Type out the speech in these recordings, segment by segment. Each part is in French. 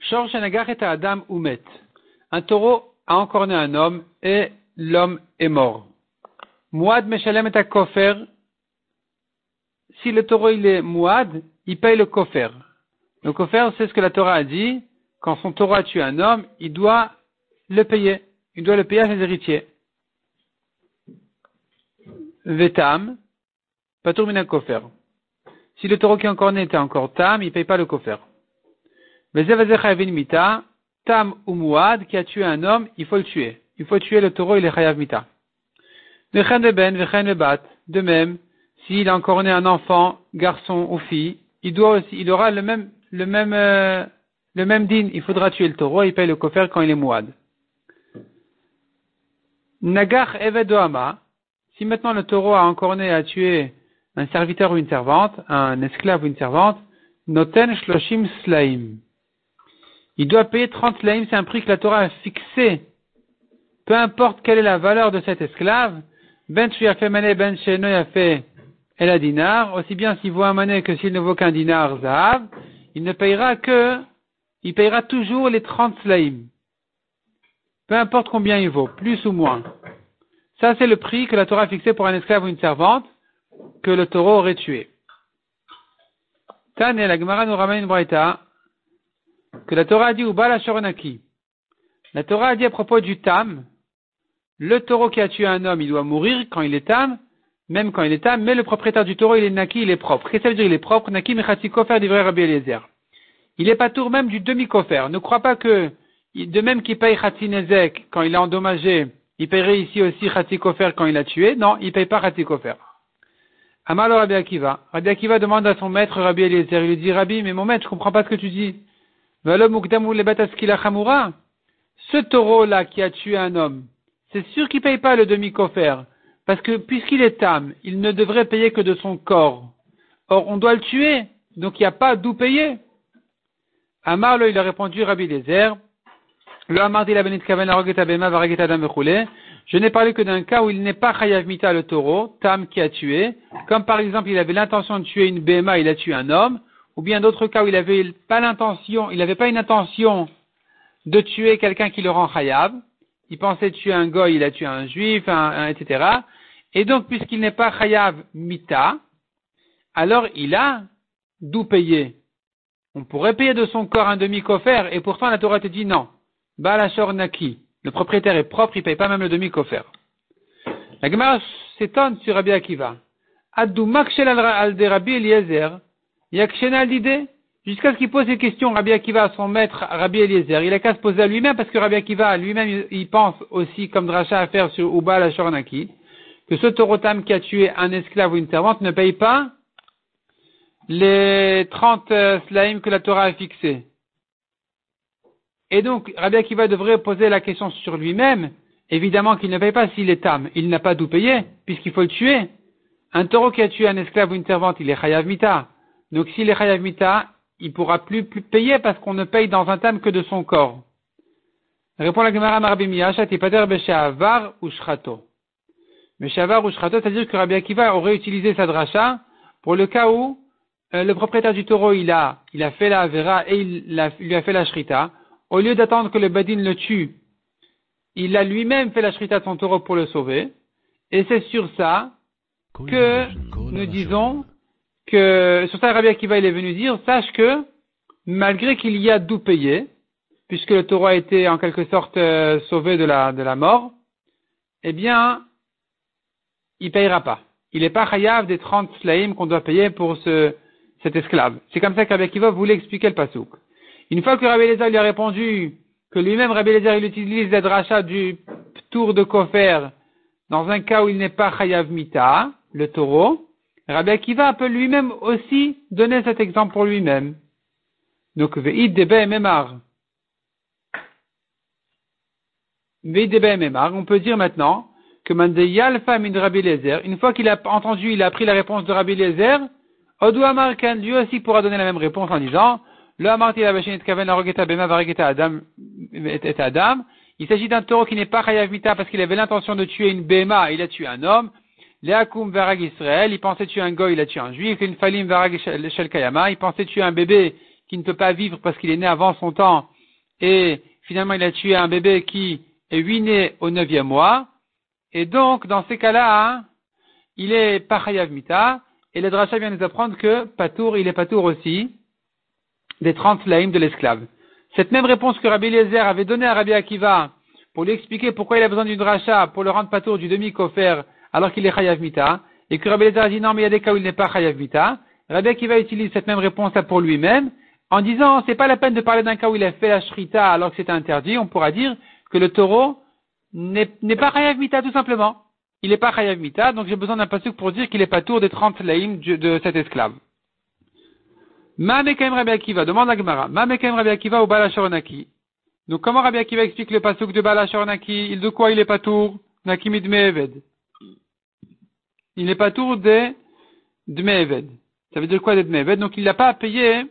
Shor. Un taureau a encorné un homme et l'homme est mort. Mouad Meshalem et Kofer. Si le taureau il est Mouad, il paye le Kofer. Le Kofer, c'est ce que la Torah a dit. Quand son taureau a tué un homme, il doit le payer. Il doit le payer à ses héritiers. Vetam. Mina kofer. Si le taureau qui est encore né était encore tam, il ne paye pas le kofer. mita, tam ou muad, qui a tué un homme, il faut le tuer. Il faut tuer le taureau, il est chayav mita. Ben, de même, s'il a encore né un enfant, garçon ou fille, il doit aussi, il aura le même, le même, euh, le même din. Il faudra tuer le taureau, il paye le kofer quand il est muad. Nagach evedoama, si maintenant le taureau a encore né à tuer un serviteur ou une servante, un esclave ou une servante, noten shloshim slaim. Il doit payer 30 slaim, c'est un prix que la Torah a fixé. Peu importe quelle est la valeur de cet esclave, ben a fait mané, ben a fait el a dinar, aussi bien s'il vaut un mané que s'il ne vaut qu'un dinar zahav, il ne payera que, il payera toujours les 30 slaim. Peu importe combien il vaut, plus ou moins. Ça, c'est le prix que la Torah a fixé pour un esclave ou une servante que le taureau aurait tué. Tan et la Gemara nous ramène une braïta que la Torah a dit Ubala Shoronaki. La Torah a dit à propos du tam, le taureau qui a tué un homme, il doit mourir quand il est tam, même quand il est tam, mais le propriétaire du taureau, il est naki, il est propre. Qu'est-ce que ça veut dire il est propre? Naki mechati kofer vrai Rabbi Eliezer. Il est pas tour même du demi-kofer. Ne crois pas que, de même qu'il paye Khatinezek quand il est endommagé, il paierait ici aussi Khatikofer quand il a tué. Non, il ne paye pas Khatikofer. Amal Rabbi Akiva. Rabbi Akiva demande à son maître Rabbi Eliezer. Il lui dit, Rabbi, mais mon maître, je comprends pas ce que tu dis. Ce taureau-là qui a tué un homme, c'est sûr qu'il paye pas le demi-kofer. Parce que puisqu'il est âme, il ne devrait payer que de son corps. Or, on doit le tuer. Donc, il n'y a pas d'où payer. Amar, il a répondu, Rabbi Eliezer, le Amardi la Benit Kaven Adam Je n'ai parlé que d'un cas où il n'est pas Chayav Mita le taureau, Tam qui a tué, comme par exemple il avait l'intention de tuer une Bema, il a tué un homme, ou bien d'autres cas où il avait pas l'intention, n'avait une intention de tuer quelqu'un qui le rend Chayav, il pensait tuer un goy, il a tué un juif, etc. Et donc, puisqu'il n'est pas Chayav Mita, alors il a d'où payer. On pourrait payer de son corps un demi-coffert, et pourtant la Torah te dit non. Balashor Naki. Le propriétaire est propre, il ne paye pas même le demi-coffert. La Gemara s'étonne sur Rabbi Akiva. Adou makshel al de Rabbi Eliezer. Yakshena l'idée. Jusqu'à ce qu'il pose des questions, Rabbi Akiva, à son maître, Rabbi Eliezer. Il a qu'à se poser à lui-même parce que Rabbi Akiva, lui-même, il pense aussi, comme Dracha à faire sur Uba la Shornaki, que ce taurotam qui a tué un esclave ou une servante ne paye pas les 30 euh, slaim que la Torah a fixés. Et donc, Rabbi Akiva devrait poser la question sur lui-même. Évidemment qu'il ne paye pas s'il est âme. Il n'a pas d'où payer, puisqu'il faut le tuer. Un taureau qui a tué un esclave ou une servante, il est chayav mita. Donc s'il est chayav mita, il pourra plus, payer parce qu'on ne paye dans un tam que de son corps. Répond la Gemara Rabbi Miyasha, pater beshavar ou shrato. Beshavar ou shrato, c'est-à-dire que Rabbi Akiva aurait utilisé sa dracha pour le cas où euh, le propriétaire du taureau, il a, il a fait la vera et il, lui a fait la shrita au lieu d'attendre que le Badin le tue, il a lui-même fait la shrita de son taureau pour le sauver. Et c'est sur ça que nous disons que, sur ça Rabbi Akiva il est venu dire, sache que, malgré qu'il y a d'où payer, puisque le taureau a été en quelque sorte euh, sauvé de la, de la mort, eh bien, il payera pas. Il n'est pas chayav des 30 slaim qu'on doit payer pour ce, cet esclave. C'est comme ça qu'Rabbi Akiva voulait expliquer le pasouk. Une fois que Rabbi Eliezer lui a répondu que lui-même Rabbi Eliezer il utilise les drachas du tour de Kofer dans un cas où il n'est pas Chayav Mita, le taureau, Rabbi Akiva peut lui-même aussi donner cet exemple pour lui-même. Donc, Ve'id Debe Memar. Ve'id Debe Memar, on peut dire maintenant que Mandeyal de Rabbi Eliezer, une fois qu'il a entendu, il a pris la réponse de Rabbi Eliezer, Odou Amarkan, lui aussi pourra donner la même réponse en disant, le Amarti la Adam et Adam. Il s'agit d'un taureau qui n'est pas Chayav Mita parce qu'il avait l'intention de tuer une Bema, il a tué un homme. Léakoum Varag Israël, il pensait tuer un goy, il a tué un juif. Une Falim Varag Shel Kayama, il pensait tuer un bébé qui ne peut pas vivre parce qu'il est né avant son temps. Et finalement, il a tué un bébé qui est huit né au neuvième mois. Et donc, dans ces cas-là, il est Pachayav Mita. Et le Dracha vient nous apprendre que Patour, il est Patour aussi des 30 laïms de l'esclave. Cette même réponse que Rabbi Eliezer avait donnée à Rabbi Akiva pour lui expliquer pourquoi il a besoin d'une Dracha pour le rendre Patour du demi-kofer alors qu'il est Chayav Mita, et que Rabbi Eliezer a dit non, mais il y a des cas où il n'est pas Chayav Mita, Rabbi Akiva utilise cette même réponse là pour lui-même, en disant c'est pas la peine de parler d'un cas où il a fait la shrita alors que c'était interdit, on pourra dire que le taureau n'est pas Chayav Mita tout simplement. Il n'est pas Chayav Mita, donc j'ai besoin d'un pasuk pour dire qu'il est pas tour des 30 laïms de cet esclave. Ma Mekaim Rabbi Akiva, demande à Gemara. Ma Rabbi Akiva au Balashoronaki. Donc comment Rabbi Akiva explique le pasuk de Balashoronaki Il de quoi il est pas tour? Nakimid Me'eved. Il n'est pas tour de Dme'eved. Ça veut dire quoi de Dme'eved Donc il n'a pas à payer,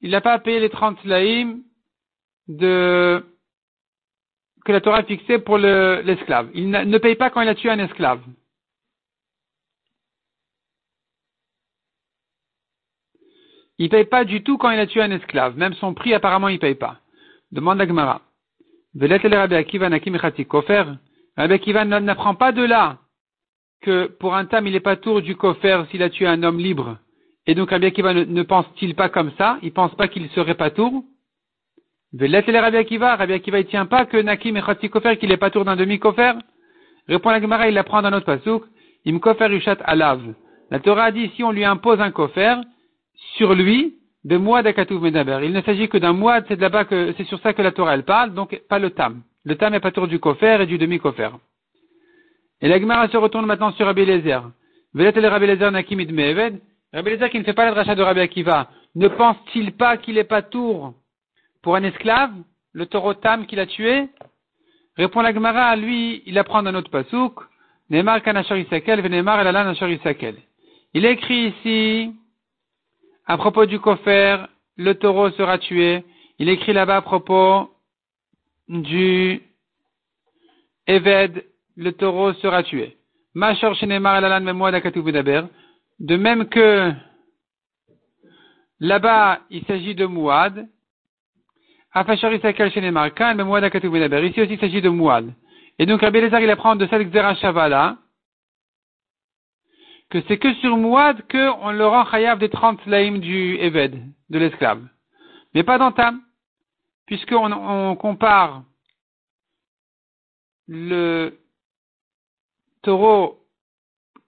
il n'a pas à payer les 30 laïms de, que la Torah a fixé pour l'esclave. il ne paye pas quand il a tué un esclave. Il paye pas du tout quand il a tué un esclave. Même son prix, apparemment, il paye pas. Demande à Gemara. Rabbi Akiva n'apprend pas de là que pour un tam, il n'est pas tour du kofer s'il a tué un homme libre. Et donc Rabbi Akiva ne, pense-t-il pas comme ça? Il pense pas qu'il serait pas tour? Rabbi Akiva, Rabbi Akiva, il tient pas que Nakim et Kofer, qu'il est pas tour d'un demi-kofer? Répond la Gemara, il l'apprend dans notre pasouk. Im kofer ushat alav. La Torah dit, si on lui impose un kofer, sur lui de mois d'Akatouv Medaber. Il ne s'agit que d'un mois, c'est là-bas que, c'est sur ça que la Torah elle parle, donc pas le tam. Le tam est pas tour du kofer et du demi-kofer. Et la Gemara se retourne maintenant sur Rabbi Lezer. Velet Rabbi Lezer Nakimid Me'eved. Rabbi Lezer qui ne fait pas la dracha de Rabbi Akiva, ne pense-t-il pas qu'il est pas tour pour un esclave, le taureau tam qu'il a tué? Répond la Gemara, lui, il apprend dans notre pasouk, Neymar Kanachar Venemar Elalan. Il écrit ici, à propos du kofer, le taureau sera tué. Il écrit là-bas à propos du Eved, le taureau sera tué. De même que là-bas, il s'agit de Mouad. Ici aussi, il s'agit de Mouad. Et donc, Rabbi Lézard, il apprend de cette Xerashava que c'est que sur Mouad qu'on le rend chayav des 30 laïms du Eved, de l'esclave. Mais pas dans Tam, puisqu'on on compare le taureau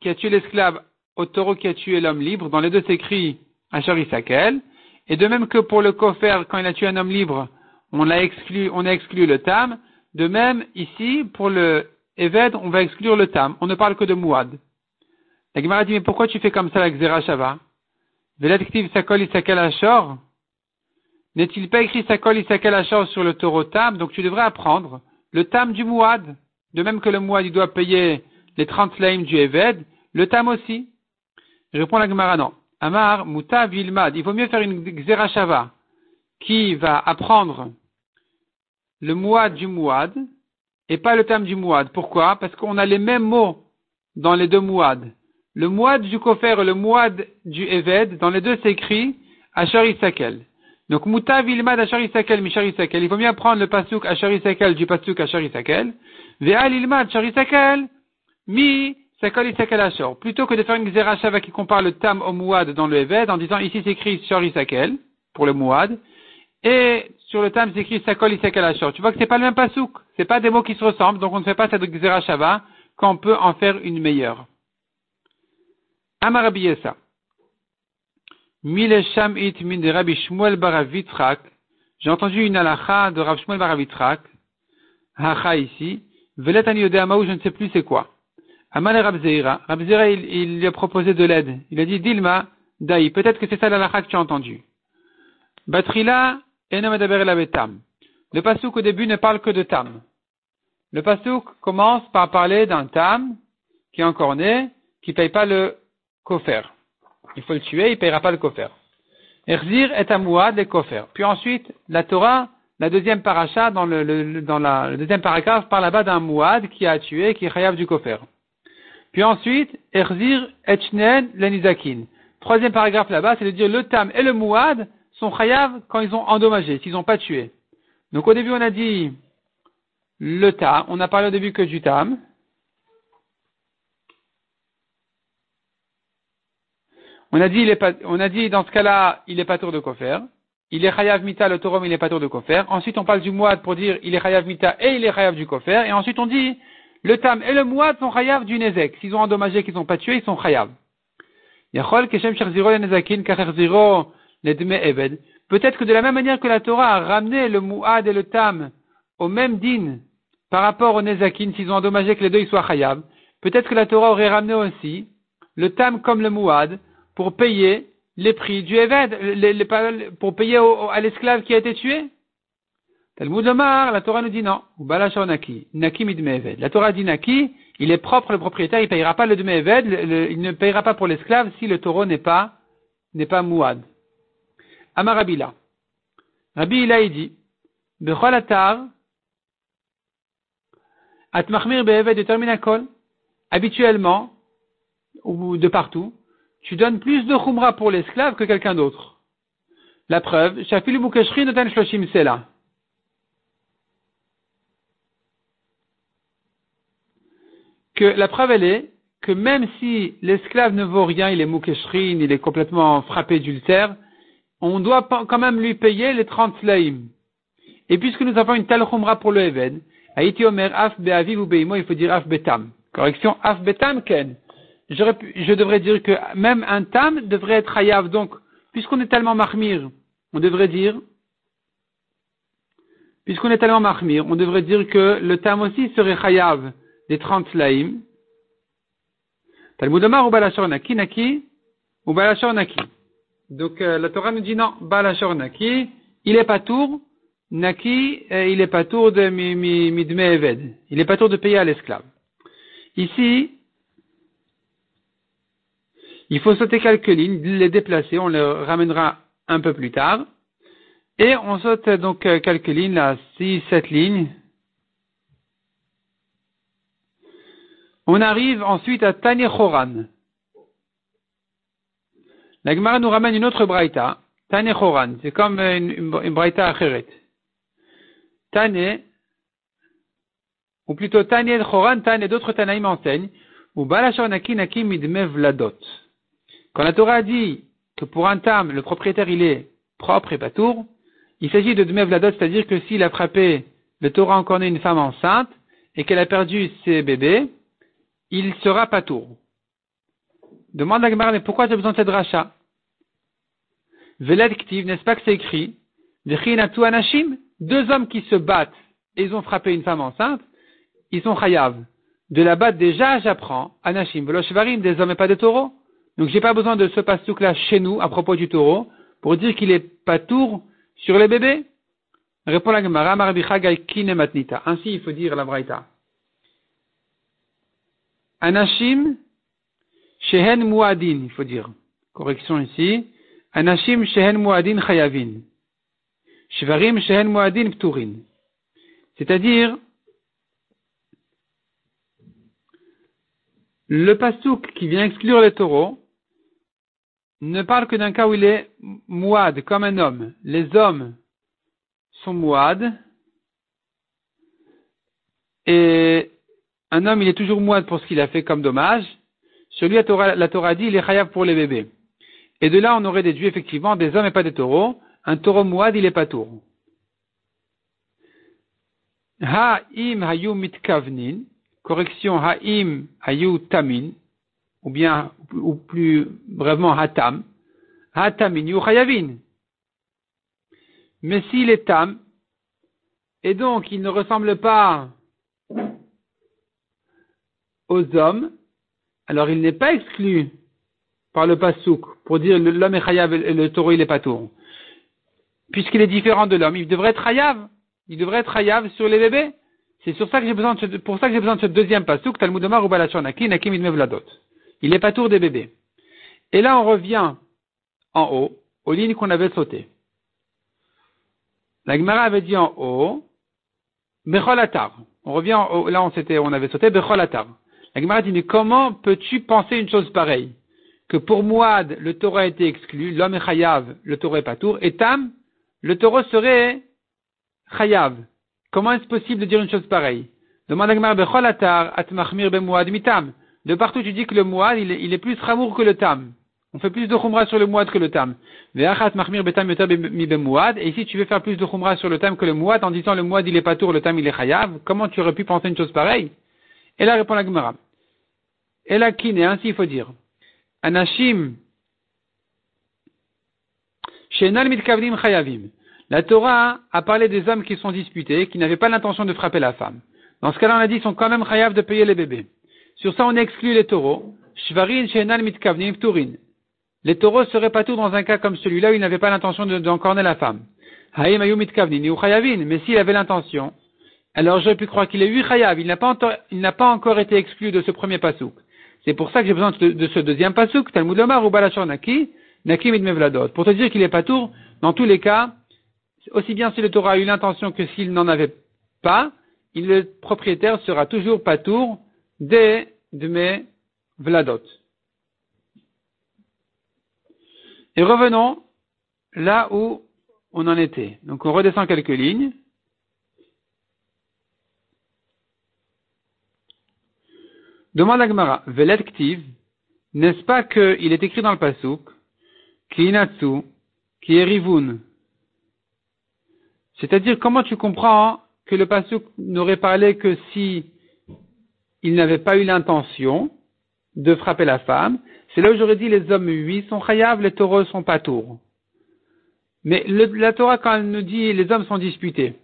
qui a tué l'esclave au taureau qui a tué l'homme libre. Dans les deux, c'est écrit Asher Isakel. Et de même que pour le Kofer, quand il a tué un homme libre, on a exclu, on a exclu le Tam. De même, ici, pour le Eved, on va exclure le Tam. On ne parle que de Mouad. La Gemara dit, mais pourquoi tu fais comme ça avec Zera Shava? Sakol Isakel Ashor N'est-il pas écrit Sakol Isakel Ashor sur le taureau Tam? Donc tu devrais apprendre le Tam du Mouad. De même que le Mouad, il doit payer les 30 slaim du Eved, le Tam aussi. Je réponds la Gemara, non. Amar, Muta, Vilmad. Il vaut mieux faire une Xera Shava qui va apprendre le Mouad du Mouad et pas le Tam du Mouad. Pourquoi? Parce qu'on a les mêmes mots dans les deux Mouad. Le moad du Kofer et le moad du Eved, dans les deux s'écrit Asher Isakel. Donc, Muta Vilmad Asher Isakel, Mishar Isakel. Il faut bien prendre le pasuk Asher Isakel du pasuk Asher Isakel. Ve'al Ilmad Asher Isakel, Mi Sakal Isakel Asher. Plutôt que de faire une Xerashava qui compare le Tam au Mouad dans le Eved, en disant ici s'écrit Isakel, pour le Mouad, et sur le Tam s'écrit Sakol Isakel Asher. Tu vois que c'est pas le même pasuk. C'est pas des mots qui se ressemblent, donc on ne fait pas cette Xerashava quand on peut en faire une meilleure. Amarabiesa. Mile Shamit min de Rabbi Shmuel Baravitrak. J'ai entendu une alacha de Rabbi Shmuel Baravitrak. Hacha ici. Veletani Amaou, je ne sais plus c'est quoi. Amal Rabzeira. Rabzeira, il, il lui a proposé de l'aide. Il a dit, Dilma, Daï. Peut-être que c'est ça l'alacha que tu as entendu. Batrila, Enomadaber la. Le pasouk au début ne parle que de Tam. Le pasouk commence par parler d'un Tam qui est encore né, qui paye pas le kofer. Il faut le tuer, il ne payera pas le kofer. Erzir est amouad le kofer. Puis ensuite, la Torah, la deuxième paracha, dans le, dans la, deuxième paragraphe, parle là-bas d'un mouad qui a tué, qui est chayav du kofer. Puis ensuite, Erzir Etchnen Lenizakin. Troisième paragraphe là-bas, c'est de dire le tam et le mouad sont chayav quand ils ont endommagé, s'ils n'ont pas tué. Donc au début, on a dit le tam, on a parlé au début que du tam. On a dit, on a dit dans ce cas-là, il est pas tour de kofer. Il est chayav mita, le torom, il est pas tour de kofer. Ensuite, on parle du mouad pour dire il est chayav mita et il est chayav du kofer. Et ensuite, on dit le tam et le mouad sont chayav du nezek. S'ils ont endommagé, qu'ils n'ont pas tué, ils sont chayav. Peut-être que de la même manière que la Torah a ramené le mouad et le tam au même din par rapport au nezakin, s'ils ont endommagé que les deux ils soient chayav, peut-être que la Torah aurait ramené aussi le tam comme le mouad pour payer les prix du Eved, pour payer à l'esclave qui a été tué? Talmud Omar, la Torah nous dit non. Naki. La Torah dit Naki, il est propre le propriétaire, il ne payera pas le demi Eved, il ne payera pas pour l'esclave si le taureau n'est pas, n'est pas mouad. Amar Rabila. Rabbi il a dit, atmachmir be'eved terminakol. Habituellement, ou de partout, tu donnes plus de khumra pour l'esclave que quelqu'un d'autre. La preuve, Shafil Bukashri notan shloshim sela. Que la preuve elle est que même si l'esclave ne vaut rien, il est mukeshrin, il est complètement frappé d'ultère, on doit quand même lui payer les 30 slaim. Et puisque nous avons une telle khumra pour le Eved, Haïti Omer af be'aviv ou be'imo, il faut dire af betam. Correction, af betam ken je devrais dire que même un tam devrait être hayav. Donc, puisqu'on est tellement mahmir, on devrait dire, puisqu'on est tellement mahmir, on devrait dire que le tam aussi serait hayav des 30 slaim. Talmud Omar ou Balashor Naki, ou Balashor Naki. Donc, euh, la Torah nous dit non, Balashor Naki, il est pas tour, Naki, euh, il est pas tour de Midme Eved. Il est pas tour de payer à l'esclave. Ici, il faut sauter quelques lignes, les déplacer, on les ramènera un peu plus tard. Et on saute donc euh, quelques lignes, là, 6, 7 lignes. On arrive ensuite à Tane Choran. La Gemara nous ramène une autre braïta, Tane Choran. C'est comme une, une, braïta acheret. Tane, ou plutôt Tane Choran, Tane, d'autres Tanaïm enseignent, ou Balashor Naki Naki Midme Vladot. Quand la Torah dit que pour un tam, le propriétaire il est propre et pas tour, il s'agit de Dmev c'est-à-dire que s'il a frappé le Torah encore une femme enceinte et qu'elle a perdu ses bébés, il sera pas tour. Demande à Gemara, mais pourquoi j'ai besoin de cette rachat Veled Ktiv, n'est-ce pas que c'est écrit Vechinatu Anashim, deux hommes qui se battent et ils ont frappé une femme enceinte, ils sont chayav. De la batte déjà, j'apprends, Anashim, Veloshvarim, des hommes et pas des taureaux. Donc j'ai pas besoin de ce pastouk là chez nous à propos du taureau pour dire qu'il est pas tour sur les bébés. Répond la Gemara. Ainsi il faut dire la Braïta. Anashim shehen muadin, il faut dire. Correction ici. Anashim shehen muadin chayavin. Shvarim shehen muadin pturin. C'est-à-dire, le pastouk qui vient exclure les taureaux, ne parle que d'un cas où il est mouad, comme un homme. Les hommes sont mouad. Et un homme, il est toujours mouad pour ce qu'il a fait comme dommage. Celui, la Torah, la Torah dit, il est chayav pour les bébés. Et de là, on aurait déduit effectivement des hommes et pas des taureaux. Un taureau mouad, il est pas tour. Ha'im hayu mitkavnin. Correction, ha'im tamin ou bien, ou plus brèvement, hatam, hatamin yuchayavin. Mais s'il est tam, et donc il ne ressemble pas aux hommes, alors il n'est pas exclu par le pasouk pour dire l'homme est chayav et le taureau il est pas tour. Puisqu'il est différent de l'homme, il devrait être chayav. Il devrait être chayav sur les bébés. C'est sur ça que j'ai besoin pour ça que j'ai besoin de ce deuxième pasouk, Talmud Omar ou Balachonaki, Nakim Vladot. Il n'est pas tour des bébés. Et là, on revient en haut, aux lignes qu'on avait sautées. La Gemara avait dit en haut, Bechol On revient en haut, là, on s'était, on avait sauté Bechol La Gemara dit, mais comment peux-tu penser une chose pareille? Que pour Mouad, le taureau a été exclu, l'homme est chayav, le taureau est patour, et Tam, le taureau serait chayav. Comment est-ce possible de dire une chose pareille? Demande à Gemara, Bechol atar at machmir mitam. De partout, tu dis que le Mouad, il est, plus ramour que le Tam. On fait plus de khumra sur le Mouad que le Tam. Et ici, tu veux faire plus de khumra sur le Tam que le Mouad en disant le Mouad, il est pas tour, le Tam, il est chayav. Comment tu aurais pu penser une chose pareille? Et là, répond la Gemara. Et là, kin, et ainsi il faut dire. Anashim, Shenal mitkavnim chayavim. La Torah a parlé des hommes qui sont disputés, qui n'avaient pas l'intention de frapper la femme. Dans ce cas-là, on a dit qu'ils sont quand même chayav de payer les bébés. Sur ça, on exclut les taureaux. Les taureaux seraient pas tout dans un cas comme celui-là où il n'avait pas l'intention d'encorner la femme. Mais s'il avait l'intention, alors j'aurais pu croire qu'il est eu chayav. Il n'a pas, encore été exclu de ce premier pasouk. C'est pour ça que j'ai besoin de, ce deuxième pasouk, Talmud Lomar ou Balachor Naki, Naki. Pour te dire qu'il est pas tour, dans tous les cas, aussi bien si le Torah a eu l'intention que s'il n'en avait pas, le propriétaire sera toujours pas tour des de mes vladot. Et revenons là où on en était. Donc on redescend quelques lignes. Demande à Gemara, Velet n'est-ce pas qu'il est écrit dans le Pasuk, Ki Inatsu, Ki Erivun C'est-à-dire, comment tu comprends que le Pasuk n'aurait parlé que si il n'avait pas eu l'intention de frapper la femme, c'est là où j'aurais dit les hommes, oui, sont chayav, les taureaux sont pas tours. Mais la Torah, quand elle nous dit les hommes sont disputés,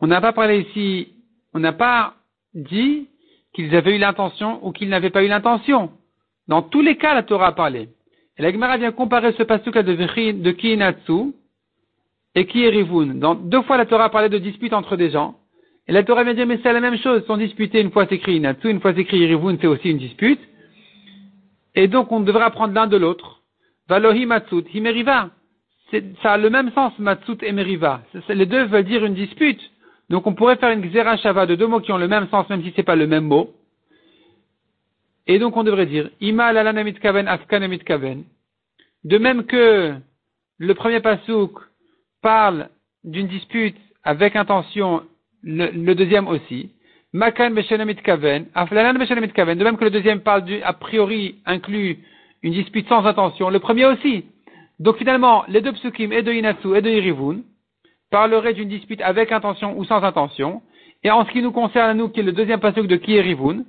on n'a pas parlé ici, on n'a pas dit qu'ils avaient eu l'intention ou qu'ils n'avaient pas eu l'intention. Dans tous les cas, la Torah a parlé. Et la Gemara vient comparer ce passage de, de Kiinatsu et Kiirivun. Dans deux fois, la Torah a parlé de dispute entre des gens. Et la Torah vient dire, mais c'est la même chose. Ils sont disputés, une fois c'est écrit Inatsu, une fois c'est écrit Irivun, c'est aussi une dispute. Et donc, on devrait apprendre l'un de l'autre. Valohi matsut, himeriva. Ça a le même sens, matsut et meriva. Les deux veulent dire une dispute. Donc, on pourrait faire une xera shava de deux mots qui ont le même sens, même si c'est pas le même mot. Et donc, on devrait dire, ima lalanamit kaven, afkanamit kaven. De même que le premier pasouk parle d'une dispute avec intention, le, le deuxième aussi. Makan Kaven, Kaven, de même que le deuxième parle du, a priori inclut une dispute sans intention, le premier aussi. Donc finalement, les deux psukim, et de Inatsu et de Irivun, parleraient d'une dispute avec intention ou sans intention. Et en ce qui nous concerne à nous, qui est le deuxième pasuk de Ki Irivun,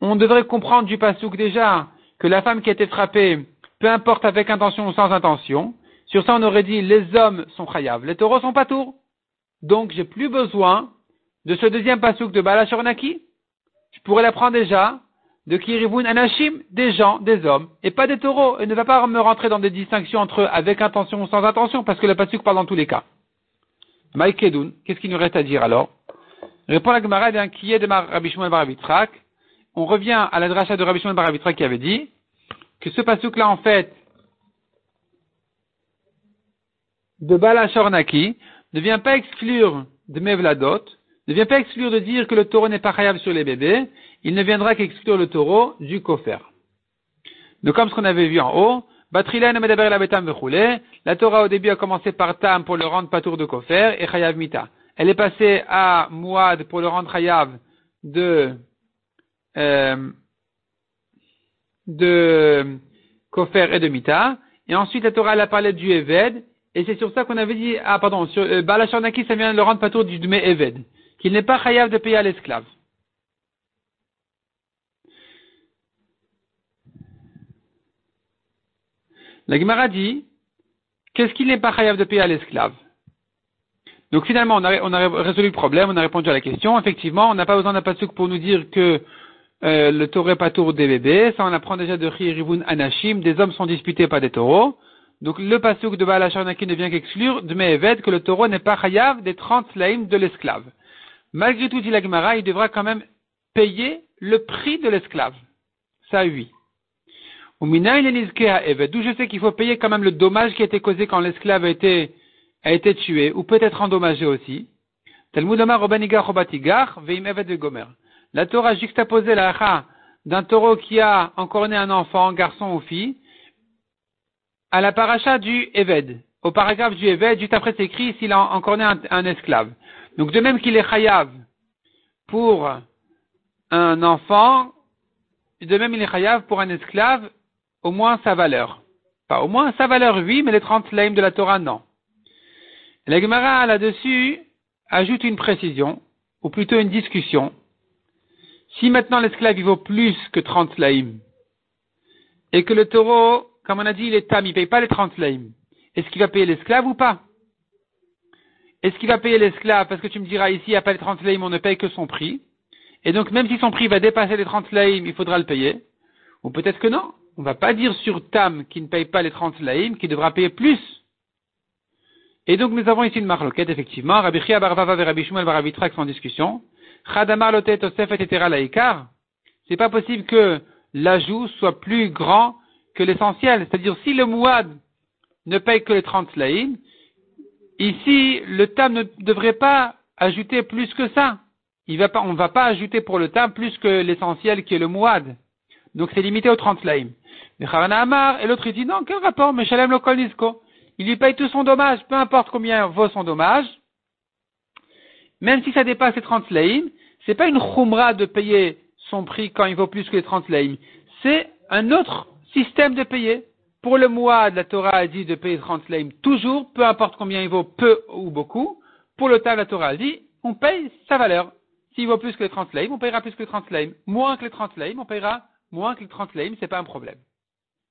on devrait comprendre du pasuk déjà que la femme qui a été frappée, peu importe avec intention ou sans intention, sur ça on aurait dit les hommes sont chayav, les taureaux sont pas tours. Donc j'ai plus besoin de ce deuxième pasouk de Balashornaki, je pourrais l'apprendre déjà de Kirivun Anashim, des gens, des hommes, et pas des taureaux. Et ne va pas me rentrer dans des distinctions entre eux avec intention ou sans intention, parce que le pasouk parle dans tous les cas. Maïkedoun, qu'est-ce qu'il nous reste à dire alors? Répond la Gemara d'un qui est de Rabbi Shmuel Barabitrak. On revient à la de Rabbi Shmuel Barabitrak qui avait dit que ce pasouk là en fait de Balashornaki ne vient pas exclure de Mevladot, ne vient pas exclure de dire que le taureau n'est pas khayab sur les bébés, il ne viendra qu'exclure le taureau du kofer. Donc comme ce qu'on avait vu en haut, la Torah au début a commencé par Tam pour le rendre patour de kofer et chayav mita. Elle est passée à Muad pour le rendre chayav de, euh, de kofer et de mita. Et ensuite la Torah elle a parlé du Eved et c'est sur ça qu'on avait dit, ah pardon, sur euh, Balacharnaki ça vient de le rendre patour du Dme Eved qu'il n'est pas chayav de payer à l'esclave. La Gemara dit, qu'est-ce qu'il n'est pas chayav de payer à l'esclave? Donc finalement, on a, résolu le problème, on a répondu à la question. Effectivement, on n'a pas besoin d'un pasuk pour nous dire que euh, le taureau pas tour des bébés. Ça, on apprend déjà de Rivun Anashim, des hommes sont disputés par des taureaux. Donc le pasuk de Baal ne vient qu'exclure de Me'eved que le taureau n'est pas chayav des 30 slaim de l'esclave. Malgré tout, dit la Gemara, il devra quand même payer le prix de l'esclave. Ça, oui. D'où je sais qu'il faut payer quand même le dommage qui a été causé quand l'esclave a été, tué, ou peut-être endommagé aussi. La Torah a juxtaposé la d'un taureau qui a encore né un enfant, garçon ou fille, à la paracha du Eved. Au paragraphe du Eved, juste après c'est écrit s'il a encore né un, esclave. Donc de même qu'il est chayav pour un enfant, de même il est chayav pour un esclave, au moins sa valeur. Pas au moins sa valeur, oui, mais les 30 laïms de la Torah, non. La Gemara, là-dessus, ajoute une précision, ou plutôt une discussion. Si maintenant l'esclave, il vaut plus que 30 laïms, et que le taureau, comme on a dit, il est tam, il ne paye pas les 30 laïms, est-ce qu'il va payer l'esclave ou pas? Est-ce qu'il va payer l'esclave Parce que tu me diras ici, il n'y a pas les 30 laïms, on ne paye que son prix? Et donc, même si son prix va dépasser les 30 laïms, il faudra le payer? Ou peut-être que non. On ne va pas dire sur Tam qui ne paye pas les 30 laïms qu'il devra payer plus. Et donc, nous avons ici une marloquette, effectivement. Rabbi Chia Barvava et Rabbi Shmuel Baravitra sont en discussion. Chadamar lotet osef et laïkar. C'est pas possible que l'ajout soit plus grand que l'essentiel. C'est-à-dire, si le mouad ne paye que les 30 laïms, ici, le tam ne devrait pas ajouter plus que ça. On ne va pas ajouter pour le tam plus que l'essentiel qui est le mouad. Donc c'est limité aux 30 laïms. Mais Amar, et l'autre il dit non, quel rapport, mais Shalem lo Il lui paye tout son dommage, peu importe combien vaut son dommage. Même si ça dépasse les 30 laïms, c'est pas une khumra de payer son prix quand il vaut plus que les 30 laïms. C'est un autre système de payer. Pour le mois, la Torah a dit de payer 30 laïms toujours, peu importe combien il vaut, peu ou beaucoup. Pour le tas, la Torah a dit, on paye sa valeur. S'il vaut plus que les 30 laïms, on payera plus que les 30 laïms. Moins que les 30 laïms, on payera moins que les 30 laïms, c'est pas un problème.